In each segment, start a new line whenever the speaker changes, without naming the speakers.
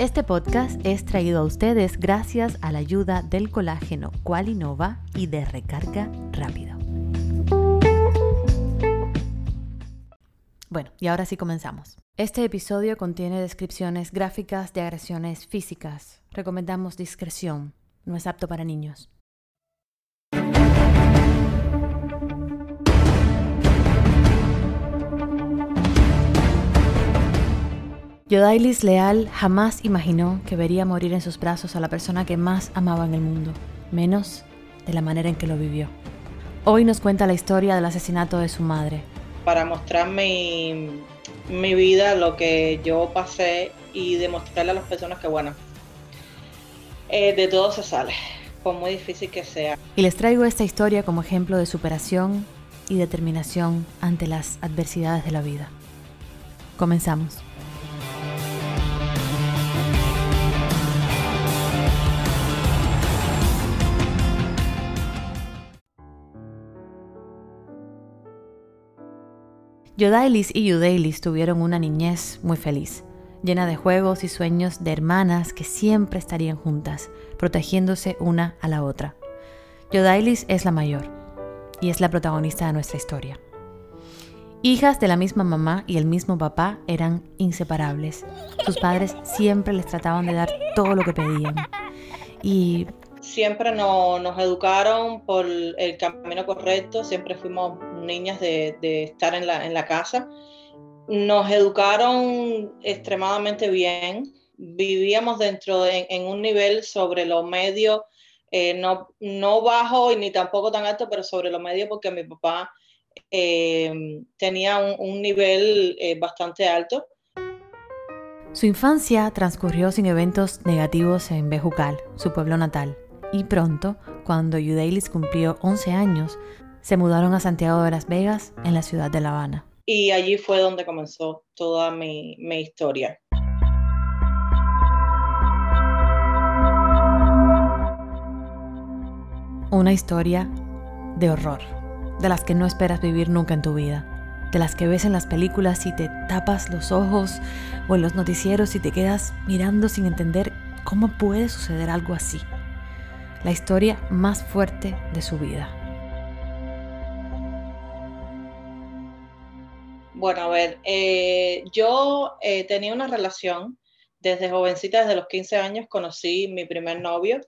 Este podcast es traído a ustedes gracias a la ayuda del colágeno Qualinova y de recarga rápido. Bueno, y ahora sí comenzamos. Este episodio contiene descripciones gráficas de agresiones físicas. Recomendamos discreción. No es apto para niños. Yodailis Leal jamás imaginó que vería morir en sus brazos a la persona que más amaba en el mundo, menos de la manera en que lo vivió. Hoy nos cuenta la historia del asesinato de su madre.
Para mostrar mi, mi vida, lo que yo pasé y demostrarle a las personas que, bueno, eh, de todo se sale, por muy difícil que sea.
Y les traigo esta historia como ejemplo de superación y determinación ante las adversidades de la vida. Comenzamos. Yodailis y Yudailis tuvieron una niñez muy feliz, llena de juegos y sueños de hermanas que siempre estarían juntas, protegiéndose una a la otra. Yodailis es la mayor y es la protagonista de nuestra historia. Hijas de la misma mamá y el mismo papá eran inseparables. Sus padres siempre les trataban de dar todo lo que pedían. Y
siempre nos educaron por el camino correcto, siempre fuimos niñas de, estar en la, en la, casa. Nos educaron extremadamente bien, vivíamos dentro de, en un nivel sobre lo medio, eh, no, no bajo y ni tampoco tan alto, pero sobre lo medio porque mi papá eh, tenía un, nivel eh, bastante alto.
Su infancia transcurrió sin eventos negativos en Bejucal, su pueblo natal, y pronto, cuando Yudailis cumplió 11 años, se mudaron a Santiago de las Vegas, en la ciudad de La Habana.
Y allí fue donde comenzó toda mi, historia.
Una historia de horror, de las que no esperas vivir nunca en tu vida, de las que ves en las películas y te tapas los ojos o en los noticieros y te quedas mirando sin entender cómo puede suceder algo así. La historia más fuerte de su vida.
Bueno, a ver, eh, yo eh, tenía una relación desde jovencita, desde los 15 años, conocí mi primer novio.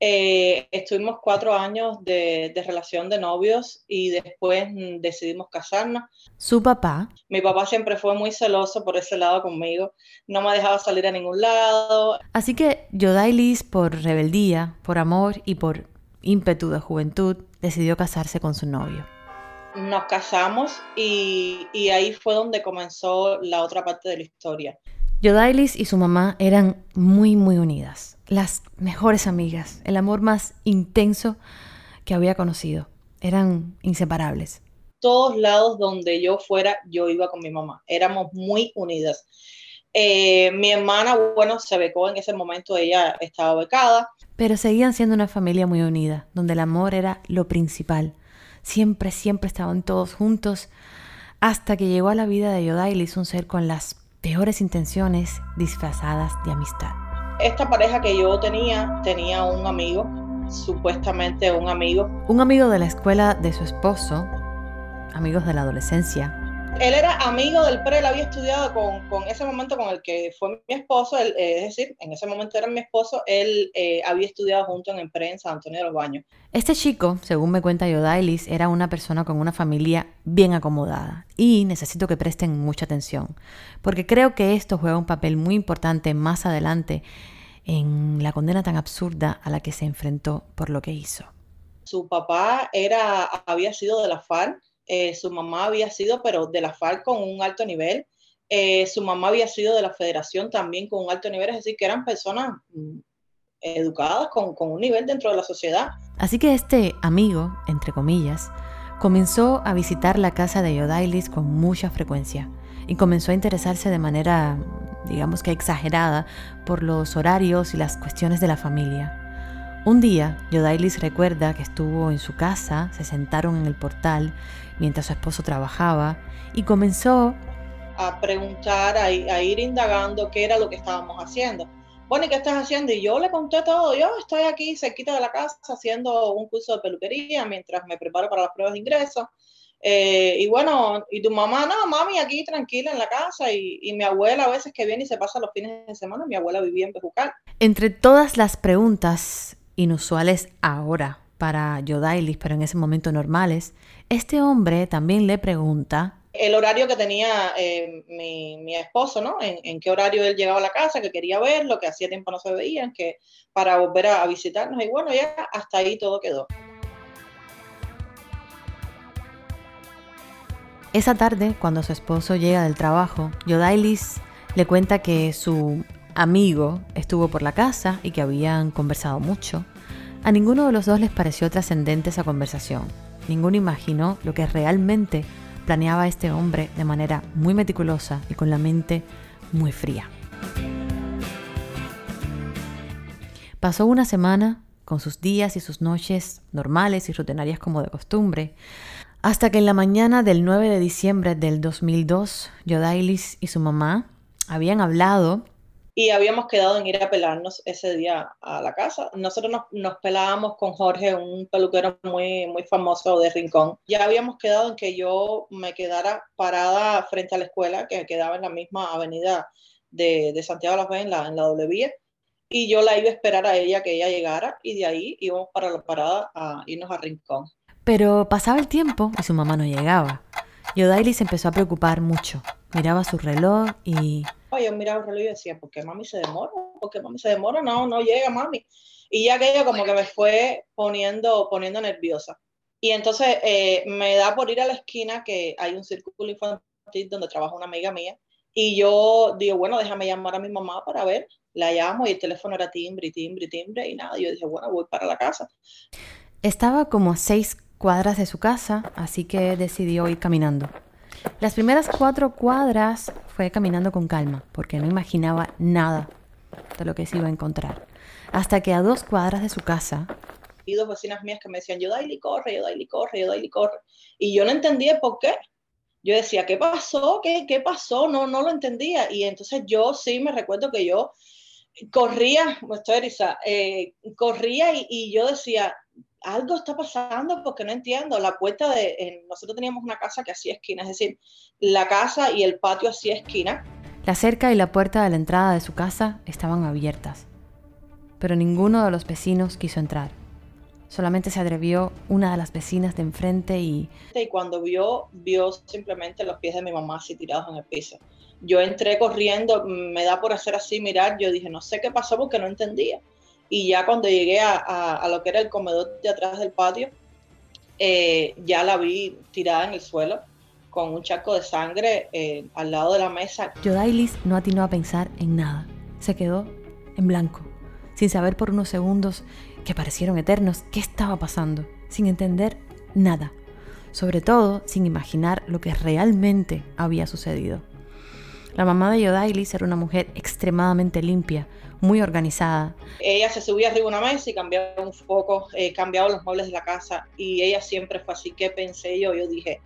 Eh, estuvimos cuatro años de, relación de novios y después mm, decidimos casarnos.
¿Su papá?
Mi papá siempre fue muy celoso por ese lado conmigo, no me dejaba salir a ningún lado.
Así que Yodailis, por rebeldía, por amor y por ímpetu de juventud, decidió casarse con su novio
nos casamos y, ahí fue donde comenzó la otra parte de la historia.
Yodailis y su mamá eran muy, muy unidas, las mejores amigas, el amor más intenso que había conocido. Eran inseparables.
Todos lados donde yo fuera, yo iba con mi mamá. Éramos muy unidas. Eh, mi hermana, bueno, se becó en ese momento, ella estaba becada.
Pero seguían siendo una familia muy unida, donde el amor era lo principal. Siempre, siempre estaban todos juntos hasta que llegó a la vida de Yodailis un ser con las peores intenciones disfrazadas de amistad.
Esta pareja que yo tenía tenía un amigo, supuestamente un amigo.
Un amigo de la escuela de su esposo, amigos de la adolescencia,
él era amigo del pre, él había estudiado con, con, ese momento con el que fue mi esposo, eh, es decir, en ese momento era mi esposo, él eh, había estudiado junto en el pre en San Antonio de los Baños.
Este chico, según me cuenta Yodailis, era una persona con una familia bien acomodada y necesito que presten mucha atención, porque creo que esto juega un papel muy importante más adelante en la condena tan absurda a la que se enfrentó por lo que hizo.
Su papá era, había sido de la FARC, eh, su mamá había sido, pero de la FARC con un alto nivel, eh, su mamá había sido de la federación también con un alto nivel, es decir, que eran personas mm, educadas con, un nivel dentro de la sociedad.
Así que este amigo, entre comillas, comenzó a visitar la casa de Yodailis con mucha frecuencia y comenzó a interesarse de manera, digamos que exagerada, por los horarios y las cuestiones de la familia. Un día, Yodailis recuerda que estuvo en su casa, se sentaron en el portal mientras su esposo trabajaba y comenzó
a preguntar, a, ir indagando qué era lo que estábamos haciendo. bueno, ¿y qué estás haciendo? Y yo le conté todo, yo estoy aquí cerquita de la casa haciendo un curso de peluquería mientras me preparo para las pruebas de ingreso. Eh, y bueno, y tu mamá, no, mami, aquí tranquila en la casa. Y, y, mi abuela a veces que viene y se pasa los fines de semana, mi abuela vivía en Bejucal.
Entre todas las preguntas inusuales ahora para Yodailis, pero en ese momento normales, este hombre también le pregunta
el horario que tenía eh, mi, mi, esposo, ¿no? En, en, qué horario él llegaba a la casa, que quería verlo, que hacía tiempo no se veían, que para volver a, a visitarnos. Y bueno, ya hasta ahí todo quedó.
Esa tarde, cuando su esposo llega del trabajo, Yodailis le cuenta que su amigo estuvo por la casa y que habían conversado mucho. A ninguno de los dos les pareció trascendente esa conversación. Ninguno imaginó lo que realmente planeaba este hombre de manera muy meticulosa y con la mente muy fría. Pasó una semana con sus días y sus noches normales y rutinarias como de costumbre, hasta que en la mañana del 9 de diciembre del 2002, Yodailis y su mamá habían hablado
y habíamos quedado en ir a pelarnos ese día a la casa. Nosotros nos, nos, pelábamos con Jorge, un peluquero muy, muy famoso de Rincón. Ya habíamos quedado en que yo me quedara parada frente a la escuela, que quedaba en la misma avenida de, de Santiago de la Fe, en la, en doble vía. Y yo la iba a esperar a ella, que ella llegara, y de ahí íbamos para la parada a irnos a Rincón.
Pero pasaba el tiempo y su mamá no llegaba. Yodaili se empezó a preocupar mucho. Miraba su reloj y...
Yo miraba el reloj y decía, ¿por qué mami se demora? ¿Por qué mami se demora? No, no llega mami. Y ya aquello como que me fue poniendo, poniendo nerviosa. Y entonces eh, me da por ir a la esquina que hay un círculo infantil donde trabaja una amiga mía. Y yo digo, bueno, déjame llamar a mi mamá para ver. La llamo y el teléfono era timbre, timbre, timbre y nada. Yo dije, bueno, voy para la casa.
Estaba como a seis cuadras de su casa, así que decidió ir caminando. Las primeras cuatro cuadras fue caminando con calma, porque no imaginaba nada de lo que se iba a encontrar. Hasta que a dos cuadras de su casa...
Y dos vecinas mías que me decían, yo Daily corre, yo Daily corre, yo Daily corre. Y yo no entendía por qué. Yo decía, ¿qué pasó? ¿Qué, qué pasó? No, no lo entendía. Y entonces yo sí me recuerdo que yo corría, estoy eh, corría y, y yo decía, algo está pasando porque no entiendo. La puerta de. nosotros teníamos una casa que hacía esquina, es decir, la casa y el patio hacía esquina.
La cerca y la puerta de la entrada de su casa estaban abiertas, pero ninguno de los vecinos quiso entrar. Solamente se atrevió una de las vecinas de enfrente y...
Y cuando vio, vio simplemente los pies de mi mamá así tirados en el piso. Yo entré corriendo, me da por hacer así, mirar, yo dije, no sé qué pasó porque no entendía. Y ya cuando llegué a, lo que era el comedor de atrás del patio, eh, ya la vi tirada en el suelo con un charco de sangre eh, al lado de la mesa.
Yodailis no atinó a pensar en nada. Se quedó en blanco, sin saber por unos segundos que parecieron eternos qué estaba pasando, sin entender nada. Sobre todo sin imaginar lo que realmente había sucedido. La mamá de Yodailis era una mujer extremadamente limpia, muy organizada.
Ella se subía arriba de una mesa y cambiaba un foco, eh, cambiaba los muebles de la casa y ella siempre fue así. ¿Qué pensé yo? Yo dije,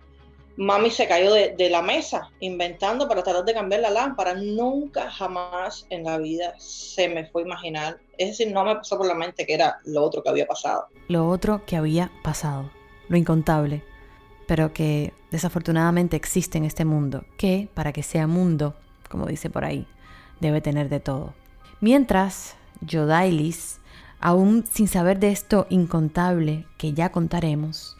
mami se cayó de, de, la mesa inventando para tratar de cambiar la lámpara. Nunca, jamás en la vida se me fue a imaginar. Es decir, no me pasó por la mente que era lo otro que había pasado.
Lo otro que había pasado, lo incontable, pero que desafortunadamente existe en este mundo, que para que sea mundo, como dice por ahí, debe tener de todo. Mientras, Yodailis, aún sin saber de esto incontable que ya contaremos,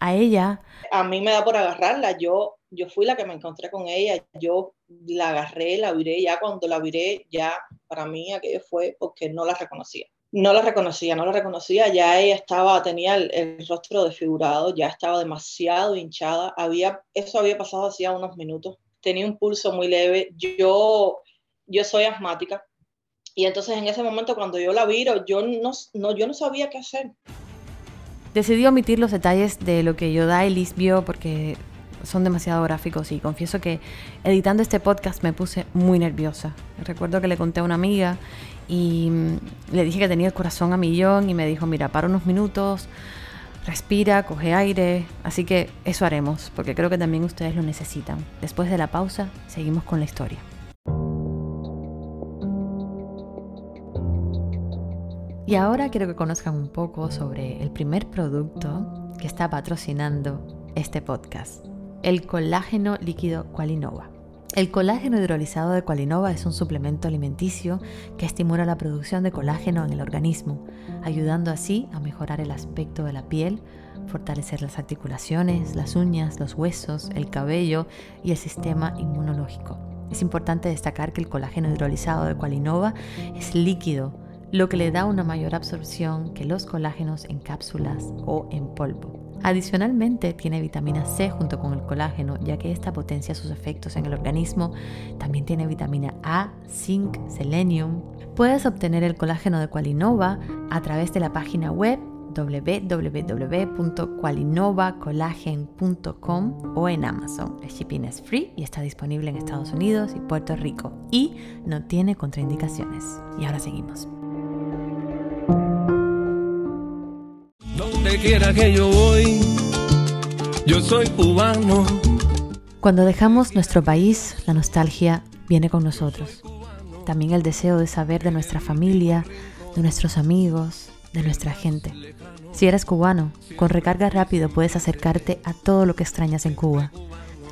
a ella...
A mí me da por agarrarla, yo, yo fui la que me encontré con ella, yo la agarré, la viré, ya cuando la viré, ya para mí aquello fue porque no la reconocía. No la reconocía, no la reconocía, ya ella estaba, tenía el, el rostro desfigurado, ya estaba demasiado hinchada, había, eso había pasado hacía unos minutos, tenía un pulso muy leve, yo, yo soy asmática, y entonces en ese momento cuando yo la viro, yo no, no, yo no sabía qué hacer.
Decidí omitir los detalles de lo que Yodailis vio porque son demasiado gráficos y confieso que editando este podcast me puse muy nerviosa. Recuerdo que le conté a una amiga y le dije que tenía el corazón a millón y me dijo, mira, para unos minutos, respira, coge aire. Así que eso haremos porque creo que también ustedes lo necesitan. Después de la pausa, seguimos con la historia. Y ahora quiero que conozcan un poco sobre el primer producto que está patrocinando este podcast, el colágeno líquido Qualinova. El colágeno hidrolizado de Qualinova es un suplemento alimenticio que estimula la producción de colágeno en el organismo, ayudando así a mejorar el aspecto de la piel, fortalecer las articulaciones, las uñas, los huesos, el cabello y el sistema inmunológico. Es importante destacar que el colágeno hidrolizado de Qualinova es líquido, lo que le da una mayor absorción que los colágenos en cápsulas o en polvo. Adicionalmente tiene vitamina C junto con el colágeno, ya que esta potencia sus efectos en el organismo. También tiene vitamina A, zinc, selenium. Puedes obtener el colágeno de Qualinova a través de la página web www.qualinovacolagen.com o en Amazon. El shipping es free y está disponible en Estados Unidos y Puerto Rico y no tiene contraindicaciones. Y ahora seguimos. Yo soy cubano. Cuando dejamos nuestro país, la nostalgia viene con nosotros. También el deseo de saber de nuestra familia, de nuestros amigos, de nuestra gente. Si eres cubano, con recarga rápido puedes acercarte a todo lo que extrañas en Cuba.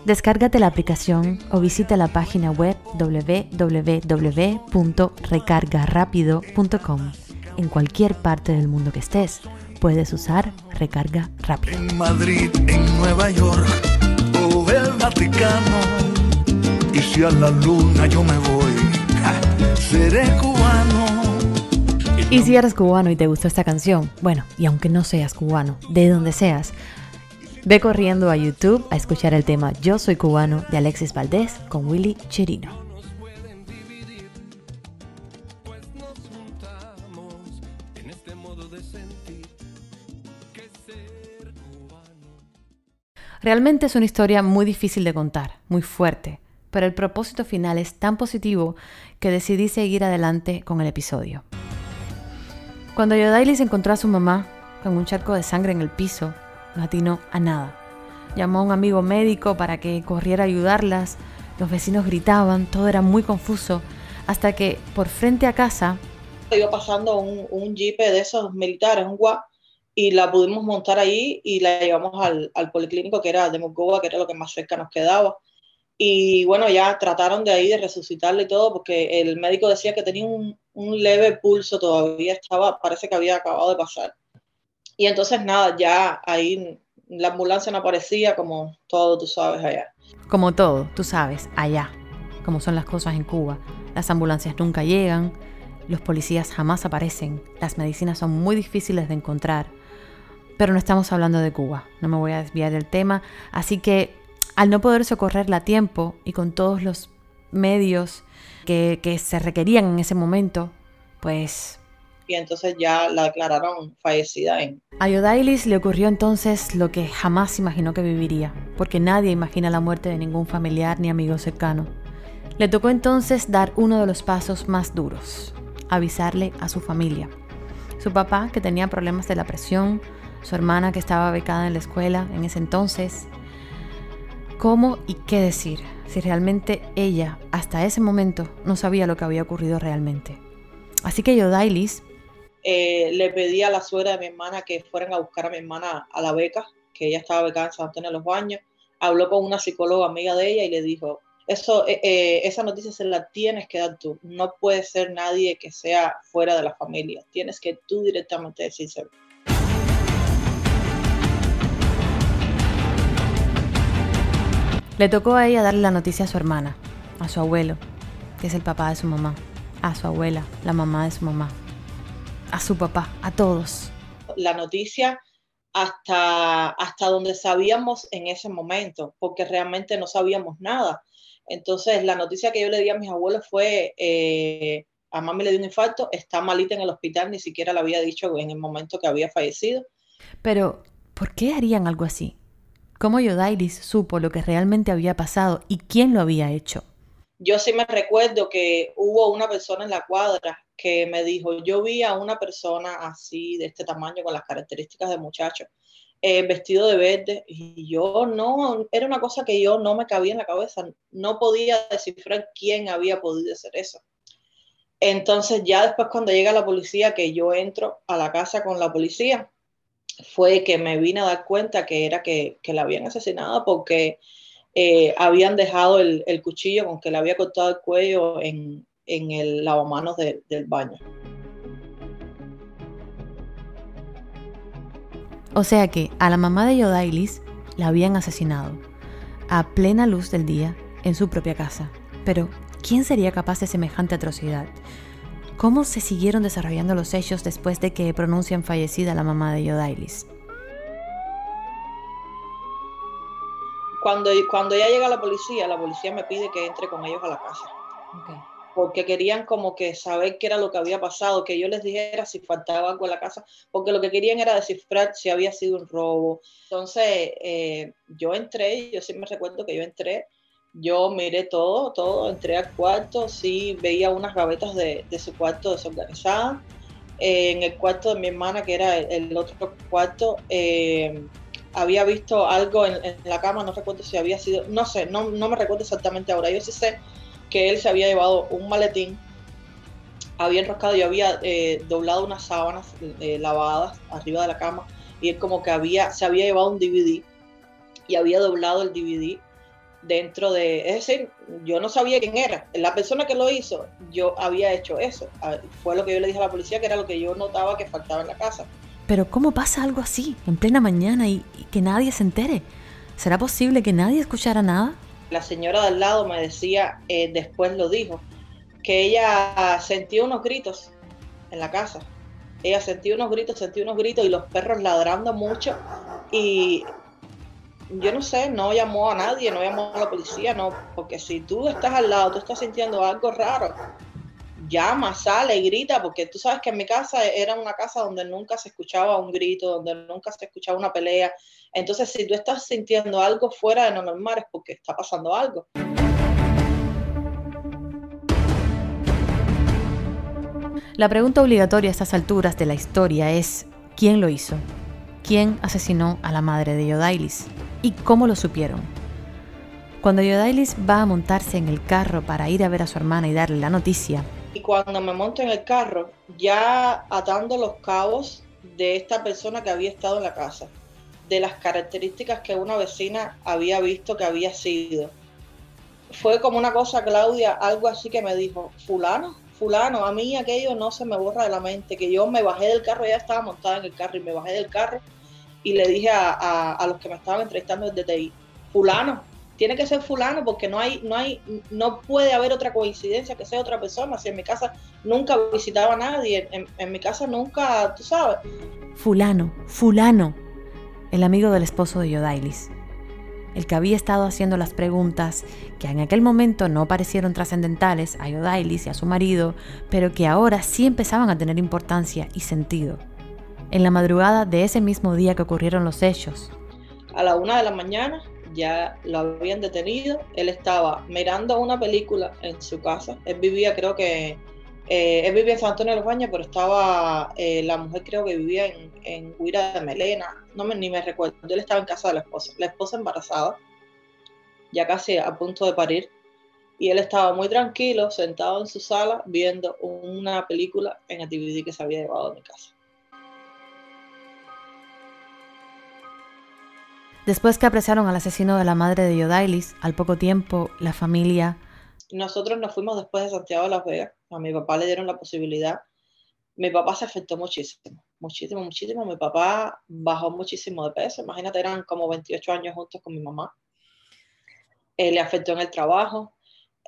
Descárgate la aplicación o visita la página web www.recargarapido.com en cualquier parte del mundo que estés puedes usar recarga rápida.
En Madrid, en Nueva York o el Vaticano. Y si a la luna yo me voy, seré cubano.
Y si eres cubano y te gustó esta canción, bueno, y aunque no seas cubano, de donde seas, ve corriendo a YouTube a escuchar el tema Yo soy cubano de Alexis Valdés con Willy Chirino. Realmente es una historia muy difícil de contar, muy fuerte, pero el propósito final es tan positivo que decidí seguir adelante con el episodio. Cuando se encontró a su mamá con un charco de sangre en el piso, no atinó a nada. Llamó a un amigo médico para que corriera a ayudarlas, los vecinos gritaban, todo era muy confuso, hasta que por frente a casa...
Iba pasando un, un jeep de esos militares, un guap, y la pudimos montar ahí y la llevamos al, al policlínico que era de Mocoa, que era lo que más cerca nos quedaba. Y bueno, ya trataron de ahí de resucitarle y todo, porque el médico decía que tenía un, un leve pulso todavía, estaba, parece que había acabado de pasar. Y entonces nada, ya ahí la ambulancia no aparecía como todo, tú sabes, allá.
Como todo, tú sabes, allá, como son las cosas en Cuba. Las ambulancias nunca llegan, los policías jamás aparecen, las medicinas son muy difíciles de encontrar. Pero no estamos hablando de Cuba, no me voy a desviar del tema. Así que al no poder socorrerla a tiempo y con todos los medios que, se requerían en ese momento, pues...
Y entonces ya la declararon fallecida. En...
A Yodailis le ocurrió entonces lo que jamás imaginó que viviría, porque nadie imagina la muerte de ningún familiar ni amigo cercano. Le tocó entonces dar uno de los pasos más duros, avisarle a su familia. Su papá, que tenía problemas de la presión, su hermana que estaba becada en la escuela en ese entonces. ¿Cómo y qué decir si realmente ella hasta ese momento no sabía lo que había ocurrido realmente? Así que yo, Dailis,
eh, le pedí a la suegra de mi hermana que fueran a buscar a mi hermana a la beca, que ella estaba becada en San Antonio de los Baños. Habló con una psicóloga amiga de ella y le dijo, eso, eh, eh, esa noticia se la tienes que dar tú. No puede ser nadie que sea fuera de la familia. Tienes que tú directamente decírselo.
Le tocó a ella darle la noticia a su hermana, a su abuelo, que es el papá de su mamá, a su abuela, la mamá de su mamá, a su papá, a todos.
La noticia hasta, hasta donde sabíamos en ese momento, porque realmente no sabíamos nada. Entonces, la noticia que yo le di a mis abuelos fue, eh, a mami le dio un infarto, está malita en el hospital, ni siquiera le había dicho en el momento que había fallecido.
Pero, ¿por qué harían algo así? ¿Cómo Yodairis supo lo que realmente había pasado y quién lo había hecho?
Yo sí me recuerdo que hubo una persona en la cuadra que me dijo, yo vi a una persona así, de este tamaño, con las características de muchacho, eh, vestido de verde, y yo no, era una cosa que yo no me cabía en la cabeza, no podía descifrar quién había podido hacer eso. Entonces ya después cuando llega la policía, que yo entro a la casa con la policía, fue que me vine a dar cuenta que era que, la habían asesinado porque eh, habían dejado el, cuchillo con que le había cortado el cuello en, el lavamanos del baño.
O sea que a la mamá de Yodailis la habían asesinado a plena luz del día en su propia casa. Pero, ¿quién sería capaz de semejante atrocidad? ¿Cómo se siguieron desarrollando los hechos después de que pronuncian fallecida la mamá de Yodailis?
Cuando, cuando ya llega la policía, la policía me pide que entre con ellos a la casa. Porque querían como que saber qué era lo que había pasado, que yo les dijera si faltaba algo en la casa, porque lo que querían era descifrar si había sido un robo. Entonces, eh, yo entré, yo sí me recuerdo que yo entré, yo miré todo, todo, entré al cuarto, sí veía unas gavetas de, su cuarto desorganizadas. Eh, en el cuarto de mi hermana, que era el, otro cuarto, eh, había visto algo en, la cama, no recuerdo si había sido, no sé, no, no me recuerdo exactamente ahora. Yo sí sé que él se había llevado un maletín, había enroscado y había eh, doblado unas sábanas lavadas arriba de la cama y él como que había, se había llevado un DVD y había doblado el DVD dentro de, es decir, yo no sabía quién era. La persona que lo hizo, yo había hecho eso. Ah, fue lo que yo le dije a la policía, que era lo que yo notaba que faltaba en la casa.
Pero ¿cómo pasa algo así, en plena mañana, y, que nadie se entere? ¿Será posible que nadie escuchara nada?
La señora de al lado me decía, eh, después lo dijo, que ella sentía unos gritos en la casa. Ella sentía unos gritos, sentía unos gritos y los perros ladrando mucho. Y yo no sé, no llamó a nadie, no llamó a la policía, no, porque si tú estás al lado, tú estás sintiendo algo raro, llama, sale grita, porque tú sabes que en mi casa era una casa donde nunca se escuchaba un grito, donde nunca se escuchaba una pelea. Entonces, si tú estás sintiendo algo fuera de lo normal es porque está pasando algo.
La pregunta obligatoria a estas alturas de la historia es, ¿quién lo hizo? ¿Quién asesinó a la madre de Yodailis? Y cómo lo supieron. Cuando Yodailis va a montarse en el carro para ir a ver a su hermana y darle la noticia.
Y cuando me monto en el carro, ya atando los cabos de esta persona que había estado en la casa, de las características que una vecina había visto que había sido. Fue como una cosa, Claudia, algo así que me dijo, fulano, fulano, a mí aquello no se me borra de la mente, que yo me bajé del carro, ella estaba montada en el carro y me bajé del carro y le dije a, los que me estaban entrevistando desde TI, fulano, tiene que ser fulano porque no hay, no hay, no puede haber otra coincidencia que sea otra persona. Si en mi casa nunca visitaba a nadie, en, mi casa nunca, tú sabes.
Fulano, fulano, el amigo del esposo de Yodailis, el que había estado haciendo las preguntas que en aquel momento no parecieron trascendentales a Yodailis y a su marido, pero que ahora sí empezaban a tener importancia y sentido en la madrugada de ese mismo día que ocurrieron los hechos.
A la una de la mañana ya lo habían detenido. Él estaba mirando una película en su casa. Él vivía, creo que, eh, él vivía en San Antonio de los Baños, pero estaba, eh, la mujer creo que vivía en, en Huira de Melena. No me, ni me recuerdo. Él estaba en casa de la esposa. La esposa embarazada, ya casi a punto de parir. Y él estaba muy tranquilo, sentado en su sala, viendo una película en el DVD que se había llevado a mi casa.
Después que apresaron al asesino de la madre de Yodailis, al poco tiempo la familia...
Nosotros nos fuimos después de Santiago de Las Vegas. A mi papá le dieron la posibilidad. Mi papá se afectó muchísimo, muchísimo, muchísimo. Mi papá bajó muchísimo de peso. Imagínate, eran como 28 años juntos con mi mamá. Eh, le afectó en el trabajo.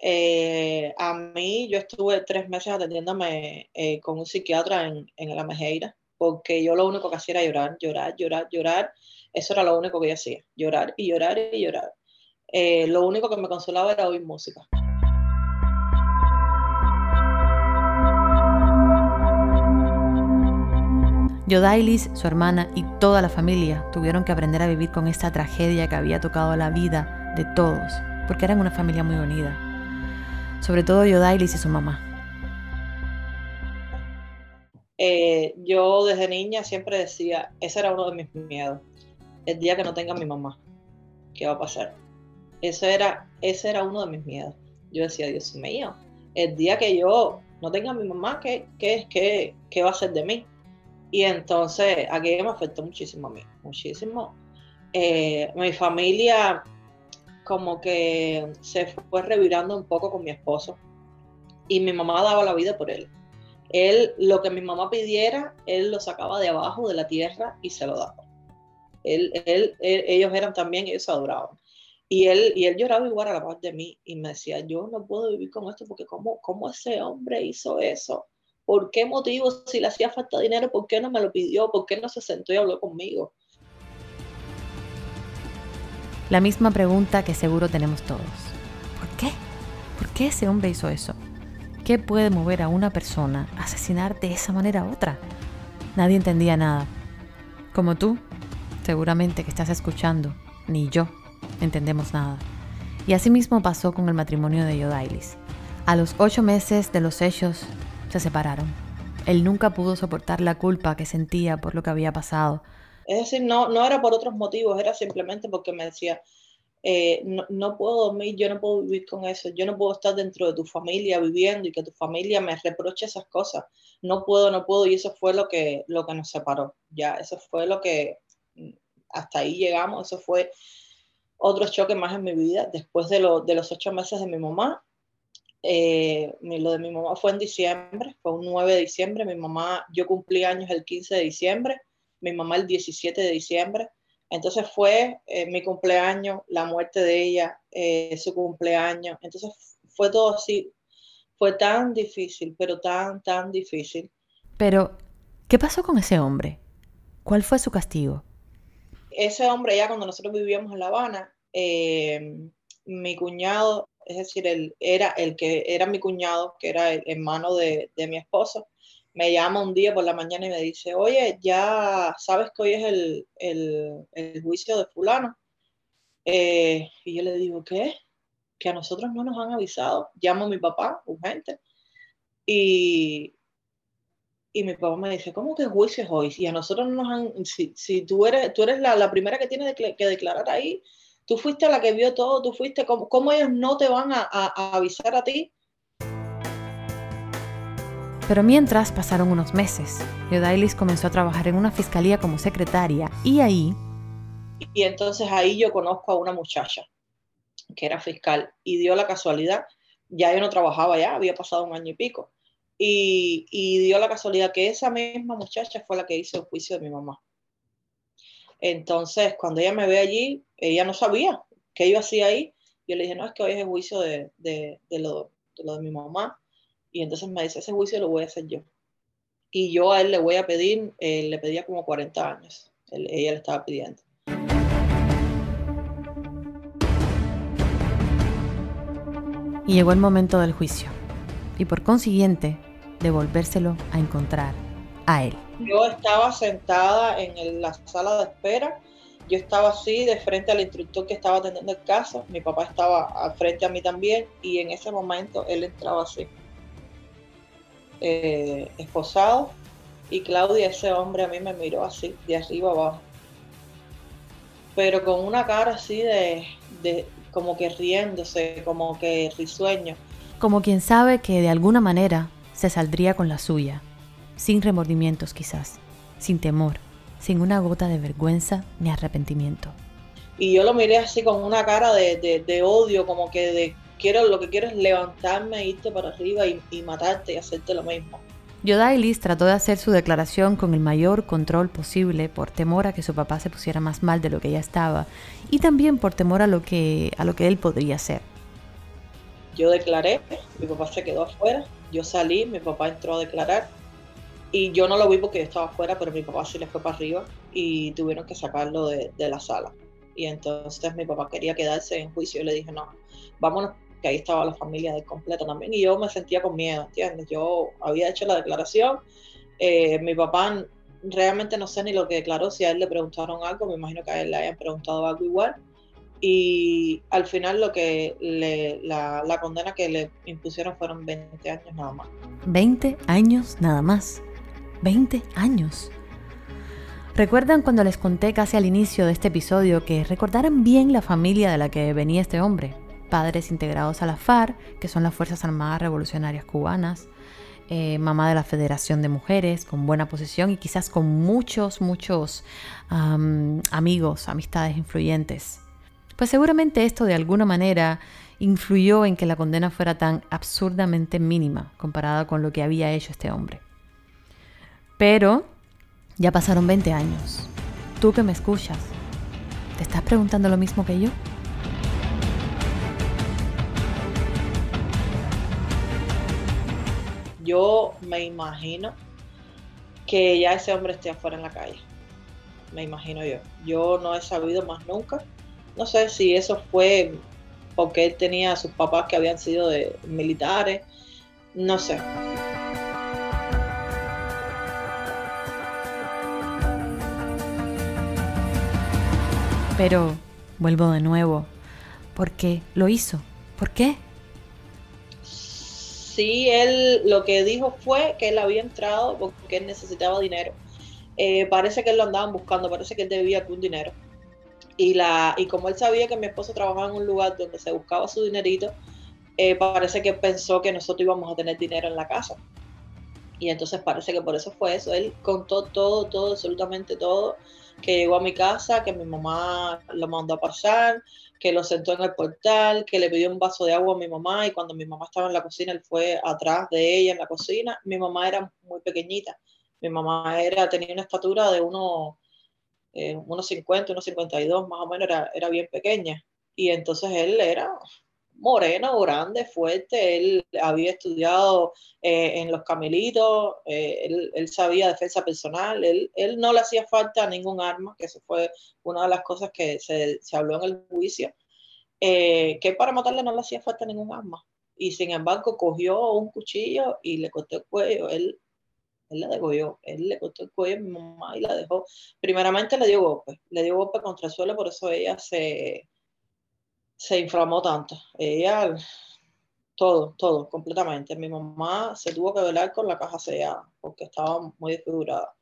Eh, a mí, yo estuve tres meses atendiéndome eh, con un psiquiatra en, en la Mejeira, porque yo lo único que hacía era llorar, llorar, llorar, llorar eso era lo único que yo hacía, llorar y llorar y llorar. Eh, lo único que me consolaba era oír música.
Yodailis, su hermana y toda la familia tuvieron que aprender a vivir con esta tragedia que había tocado la vida de todos, porque eran una familia muy unida. Sobre todo Yodailis y su mamá.
Eh, yo desde niña siempre decía, ese era uno de mis miedos el día que no tenga mi mamá, ¿qué va a pasar? Eso era, ese era uno de mis miedos. Yo decía, Dios mío, el día que yo no tenga a mi mamá, ¿qué, qué, qué, qué va a ser de mí? Y entonces aquello me afectó muchísimo a mí, muchísimo. Eh, mi familia como que se fue revirando un poco con mi esposo y mi mamá daba la vida por él. Él, lo que mi mamá pidiera, él lo sacaba de abajo de la tierra y se lo daba. Él, ellos eran también, ellos adoraban. Y él, y él lloraba igual a la paz de mí y me decía, yo no puedo vivir con esto porque ¿cómo, cómo ese hombre hizo eso? ¿Por qué motivo? Si le hacía falta dinero, ¿por qué no me lo pidió? ¿Por qué no se sentó y habló conmigo?
La misma pregunta que seguro tenemos todos. ¿Por qué? ¿Por qué ese hombre hizo eso? ¿Qué puede mover a una persona a asesinar de esa manera a otra? Nadie entendía nada. Como tú, seguramente que estás escuchando, ni yo entendemos nada. Y así mismo pasó con el matrimonio de Yodailis. A los ocho meses de los hechos, se separaron. Él nunca pudo soportar la culpa que sentía por lo que había pasado
es decir, no, no era por otros motivos, era simplemente porque me decía, eh, no, puedo dormir, yo no puedo vivir con eso, yo no puedo estar dentro de tu familia viviendo y que tu familia me reproche esas cosas. No puedo, no puedo, y eso fue lo que, lo que nos separó. Ya, eso fue lo que, hasta ahí llegamos, eso fue otro choque más en mi vida. Después de, de los ocho meses de mi mamá, eh, lo de mi mamá fue en diciembre, fue un 9 de diciembre, mi mamá, yo cumplí años el 15 de diciembre, mi mamá el 17 de diciembre. Entonces fue eh, mi cumpleaños, la muerte de ella, eh, su cumpleaños. Entonces fue todo así. Fue tan difícil, pero tan, tan difícil.
Pero, ¿qué pasó con ese hombre? ¿Cuál fue su castigo?
Ese hombre ya cuando nosotros vivíamos en La Habana, eh, mi cuñado, es decir, él era el que era mi cuñado, que era el hermano de, mi esposo, me llama un día por la mañana y me dice, oye, ya sabes que hoy es el, juicio de fulano. Eh, y yo le digo, ¿qué? Que a nosotros no nos han avisado. Llamo a mi papá, urgente. Y, y mi papá me dice, ¿cómo que juicio es hoy? Y a nosotros no nos han, si, si tú eres, tú eres la, primera que tiene que declarar ahí, tú fuiste la que vio todo, tú fuiste, ¿cómo, cómo ellos no te van a, a avisar a ti?
Pero mientras pasaron unos meses, Yodailis comenzó a trabajar en una fiscalía como secretaria y ahí...
Y entonces ahí yo conozco a una muchacha que era fiscal y dio la casualidad, ya yo no trabajaba ya, había pasado un año y pico, y, y dio la casualidad que esa misma muchacha fue la que hizo el juicio de mi mamá. Entonces, cuando ella me ve allí, ella no sabía qué yo hacía ahí. Yo le dije, no, es que hoy es el juicio de, de, de, lo, de mi mamá. Y entonces me dice, ese juicio lo voy a hacer yo. Y yo a él le voy a pedir, eh, le pedía como 40 años, ella le estaba pidiendo.
Y llegó el momento del juicio. Y por consiguiente, de volvérselo a encontrar a él.
Yo estaba sentada en la sala de espera. Yo estaba así de frente al instructor que estaba atendiendo el caso. Mi papá estaba al frente a mí también. Y en ese momento él entraba así eh, esposado y Claudia, ese hombre, a mí me miró así, de arriba abajo. Pero con una cara así de, de como que riéndose, como que risueño.
Como quien sabe que de alguna manera se saldría con la suya, sin remordimientos quizás, sin temor, sin una gota de vergüenza ni arrepentimiento.
Y yo lo miré así con una cara de, de odio, como que de quiero, lo que quiero es levantarme, irte para arriba y, matarte y hacerte lo mismo.
Yodailis trató de hacer su declaración con el mayor control posible por temor a que su papá se pusiera más mal de lo que ya estaba y también por temor a lo que, a lo que él podría hacer.
Yo declaré, mi papá se quedó afuera, yo salí, mi papá entró a declarar y yo no lo vi porque yo estaba afuera, pero mi papá sí le fue para arriba y tuvieron que sacarlo de, de la sala. Y entonces mi papá quería quedarse en juicio y le dije, no, vámonos que ahí estaba la familia de completo también, y yo me sentía con miedo, ¿entiendes? Yo había hecho la declaración, eh, mi papá realmente no sé ni lo que declaró, si a él le preguntaron algo, me imagino que a él le hayan preguntado algo igual, y al final lo que le, la, condena que le impusieron fueron 20 años nada más.
20 años nada más. 20 años. ¿Recuerdan cuando les conté casi al inicio de este episodio que recordaran bien la familia de la que venía este hombre? padres integrados a la FARC, que son las Fuerzas Armadas Revolucionarias Cubanas, eh, mamá de la Federación de Mujeres, con buena posición y quizás con muchos, muchos amigos, amistades influyentes. Pues seguramente esto de alguna manera influyó en que la condena fuera tan absurdamente mínima comparada con lo que había hecho este hombre. Pero ya pasaron 20 años. Tú que me escuchas, ¿te estás preguntando lo mismo que yo?
Yo me imagino que ya ese hombre esté afuera en la calle. Me imagino yo. Yo no he sabido más nunca. No sé si eso fue porque él tenía a sus papás que habían sido de militares. No sé.
Pero vuelvo de nuevo. ¿Por qué lo hizo? ¿Por qué?
Sí, él lo que dijo fue que él había entrado porque él necesitaba dinero. Eh, parece que él lo andaban buscando, parece que él debía algún dinero. Y, la, y como él sabía que mi esposo trabajaba en un lugar donde se buscaba su dinerito, eh, parece que pensó que nosotros íbamos a tener dinero en la casa. Y entonces parece que por eso fue eso. Él contó todo, todo, absolutamente todo que llegó a mi casa, que mi mamá lo mandó a pasar, que lo sentó en el portal, que le pidió un vaso de agua a mi mamá y cuando mi mamá estaba en la cocina, él fue atrás de ella en la cocina. Mi mamá era muy pequeñita. Mi mamá era, tenía una estatura de unos, eh, unos 50, unos 52, más o menos, era, era bien pequeña. Y entonces él era moreno, grande, fuerte, él había estudiado eh, en los Camelitos, eh, él, sabía defensa personal, él, no le hacía falta ningún arma, que eso fue una de las cosas que se, habló en el juicio, eh, que para matarle no le hacía falta ningún arma. Y sin embargo cogió un cuchillo y le cortó el cuello, él, él la degolló, él le cortó el cuello a mi mamá y la dejó. Primeramente le dio golpe, le dio golpe contra el suelo, por eso ella se se inflamó tanto. Ella, todo, todo, completamente. Mi mamá se tuvo que velar con la caja sellada porque estaba muy desfigurada.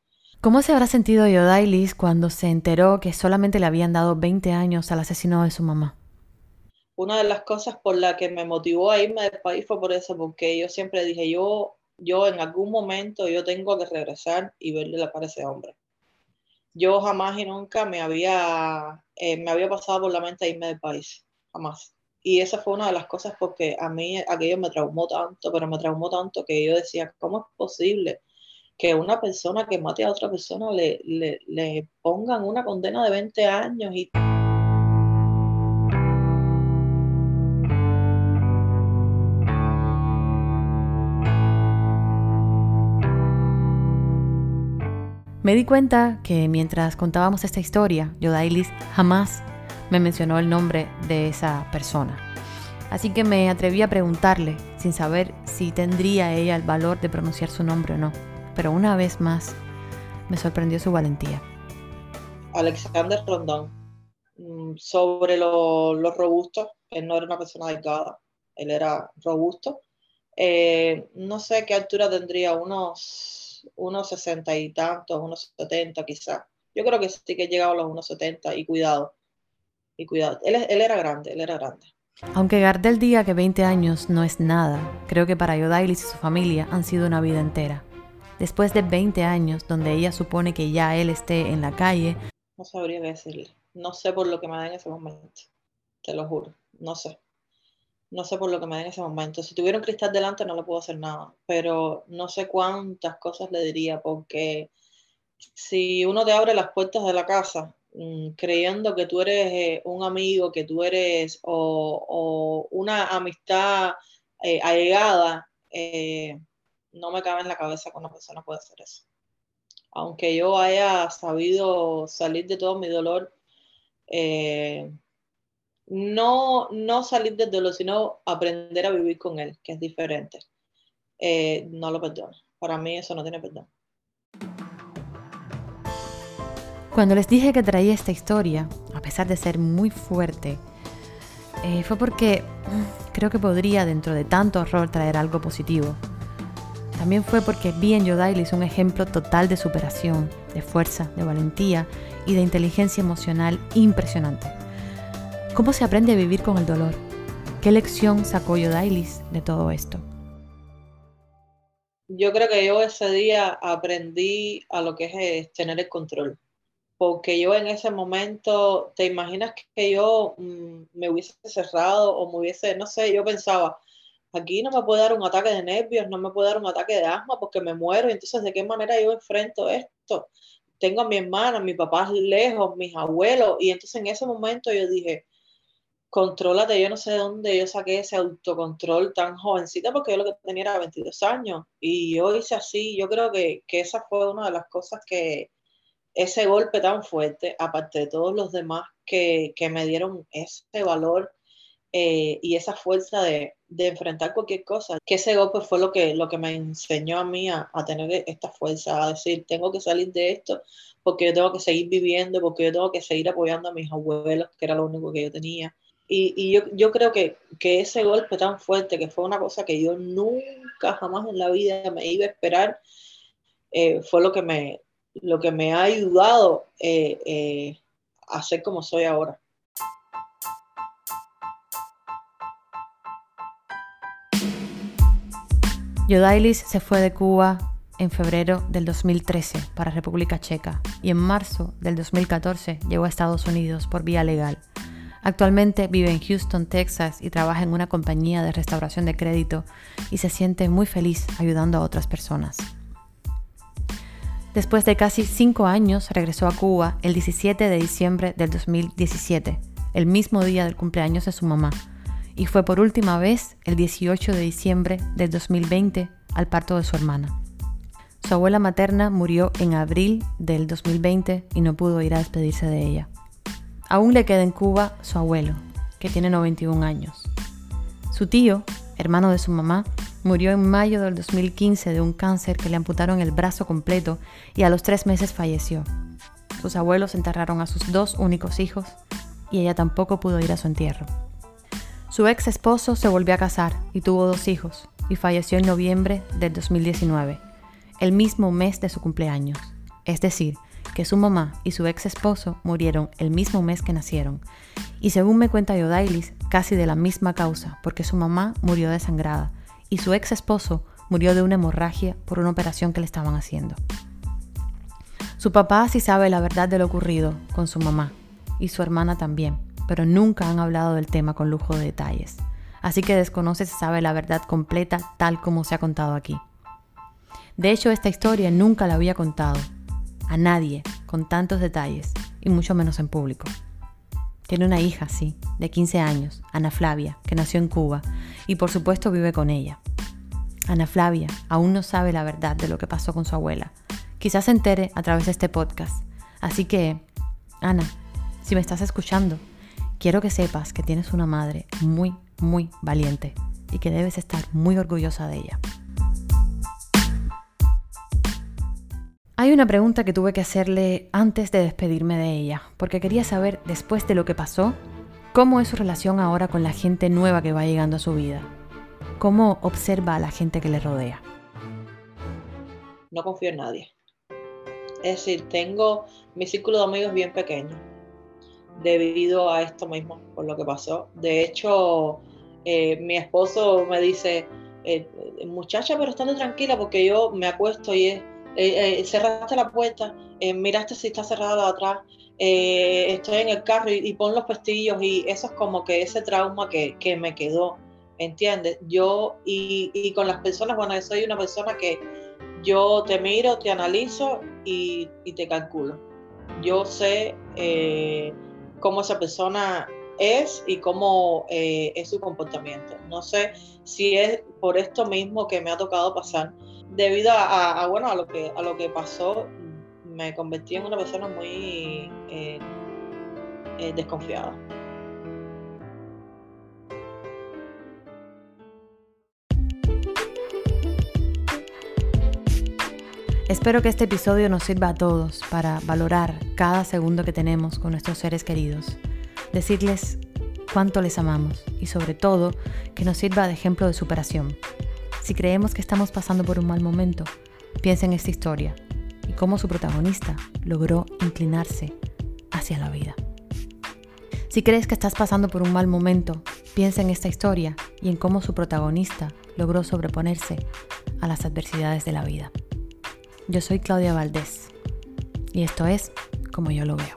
¿Cómo se habrá sentido Yodailis cuando se enteró que solamente le habían dado 20 años al asesino de su mamá?
Una de las cosas por la que me motivó a irme del país fue por eso, porque yo siempre dije, yo, yo en algún momento yo tengo que regresar y verle la cara a ese hombre. Yo jamás y nunca me había, eh, me había pasado por la mente irme del país más Y esa fue una de las cosas porque a mí aquello me traumó tanto, pero me traumó tanto que yo decía, ¿cómo es posible que una persona que mate a otra persona le, le, le pongan una condena de 20 años y...
Me di cuenta que mientras contábamos esta historia, Yodailis jamás me mencionó el nombre de esa persona. Así que me atreví a preguntarle, sin saber si tendría ella el valor de pronunciar su nombre o no. Pero una vez más, me sorprendió su valentía.
Alexander Rondón, mm, sobre lo, robusto, él no era una persona delgada, él era robusto. Eh, no sé qué altura tendría, unos, unos 60 y tantos, unos 70 quizás. Yo creo que sí que llegado a los unos 70 y cuidado y cuidado. Él, era grande, él era grande.
Aunque Gardel diga que 20 años no es nada, creo que para Yodailis y su familia han sido una vida entera. Después de 20 años, donde ella supone que ya él esté en la calle.
No sabría qué decirle. No sé por lo que me da en ese momento. Te lo juro. No sé. No sé por lo que me da en ese momento. Si tuviera un cristal delante no le puedo hacer nada. Pero no sé cuántas cosas le diría porque si uno te abre las puertas de la casa Mm, creyendo que tú eres eh, un amigo, que tú eres o, una amistad eh, allegada, eh, no me cabe en la cabeza que una persona puede hacer eso. Aunque yo haya sabido salir de todo mi dolor, no, no salir del dolor, sino aprender a vivir con él, que es diferente. no lo perdono. Para mí eso no tiene perdón.
Cuando les dije que traía esta historia, a pesar de ser muy fuerte, eh, fue porque mm, creo que podría dentro de tanto horror traer algo positivo. También fue porque vi en Yodailis un ejemplo total de superación, de fuerza, de valentía y de inteligencia emocional impresionante. ¿Cómo se aprende a vivir con el dolor? ¿Qué lección sacó Yodailis de todo esto?
Yo creo que yo ese día aprendí a lo que es, tener el control. Porque yo en ese momento, ¿te imaginas que yo mm, me hubiese cerrado o me hubiese, no sé, yo pensaba, aquí no me puede dar un ataque de nervios, no me puede dar un ataque de asma porque me muero. Entonces, ¿de qué manera yo enfrento esto? Tengo a mi hermana, mi papá lejos, mis abuelos. Y entonces en ese momento yo dije, contrólate, yo no sé de dónde yo saqué ese autocontrol tan jovencita porque yo lo que tenía era 22 años. Y yo hice así, yo creo que, que esa fue una de las cosas que, ese golpe tan fuerte, aparte de todos los demás que, que me dieron ese valor eh, y esa fuerza de, de, enfrentar cualquier cosa, que ese golpe fue lo que, lo que me enseñó a mí a, a, tener esta fuerza, a decir, tengo que salir de esto porque yo tengo que seguir viviendo, porque yo tengo que seguir apoyando a mis abuelos, que era lo único que yo tenía. Y, yo, yo, creo que, ese golpe tan fuerte, que fue una cosa que yo nunca jamás en la vida me iba a esperar, eh, fue lo que, me, lo que me ha ayudado eh, eh, a ser como soy ahora.
Yodailis se fue de Cuba en febrero del 2013 para República Checa y en marzo del 2014 llegó a Estados Unidos por vía legal. Actualmente vive en Houston, Texas y trabaja en una compañía de restauración de crédito y se siente muy feliz ayudando a otras personas. Después de casi cinco años regresó a Cuba el 17 de diciembre del 2017, el mismo día del cumpleaños de su mamá, y fue por última vez el 18 de diciembre del 2020 al parto de su hermana. Su abuela materna murió en abril del 2020 y no pudo ir a despedirse de ella. Aún le queda en Cuba su abuelo, que tiene 91 años. Su tío, hermano de su mamá, murió en mayo del 2015 de un cáncer que le amputaron el brazo completo y a los tres meses falleció. Sus abuelos enterraron a sus dos únicos hijos y ella tampoco pudo ir a su entierro. Su ex esposo se volvió a casar y tuvo dos hijos y falleció en noviembre del 2019, el mismo mes de su cumpleaños. Es decir, que su mamá y su ex esposo murieron el mismo mes que nacieron. Y según me cuenta Yodailis, casi de la misma causa, porque su mamá murió desangrada y su ex esposo murió de una hemorragia por una operación que le estaban haciendo. Su papá sí sabe la verdad de lo ocurrido con su mamá y su hermana también, pero nunca han hablado del tema con lujo de detalles. Así que desconoce si sabe la verdad completa tal como se ha contado aquí. De hecho, esta historia nunca la había contado a nadie con tantos detalles, y mucho menos en público. Tiene una hija, sí, de 15 años, Ana Flavia, que nació en Cuba, y por supuesto vive con ella. Ana Flavia aún no sabe la verdad de lo que pasó con su abuela. Quizás se entere a través de este podcast. Así que, Ana, si me estás escuchando, quiero que sepas que tienes una madre muy, muy valiente y que debes estar muy orgullosa de ella. Hay una pregunta que tuve que hacerle antes de despedirme de ella, porque quería saber, después de lo que pasó, cómo es su relación ahora con la gente nueva que va llegando a su vida. ¿Cómo observa a la gente que le rodea?
No confío en nadie. Es decir, tengo mi círculo de amigos bien pequeño debido a esto mismo, por lo que pasó. De hecho, eh, mi esposo me dice, eh, muchacha, pero estando tranquila porque yo me acuesto y es, eh, cerraste la puerta, miraste si está cerrada la atrás, estoy en el carro y, pon los pestillos y eso es como que ese trauma que, que me quedó, ¿entiendes? Yo y, y, con las personas, bueno, soy una persona que yo te miro, te analizo y, y te calculo. Yo sé cómo esa persona es y cómo eh, es su comportamiento. No sé si es por esto mismo que me ha tocado pasar. Debido a, bueno, a, lo, que, a lo que pasó, me convertí en una persona muy eh, eh, desconfiada.
Espero que este episodio nos sirva a todos para valorar cada segundo que tenemos con nuestros seres queridos, decirles cuánto les amamos y sobre todo que nos sirva de ejemplo de superación. Si creemos que estamos pasando por un mal momento, piensa en esta historia y cómo su protagonista logró inclinarse hacia la vida. Si crees que estás pasando por un mal momento, Piensa en esta historia y en cómo su protagonista logró sobreponerse a las adversidades de la vida. Yo soy Claudia Valdés y esto es como yo lo veo.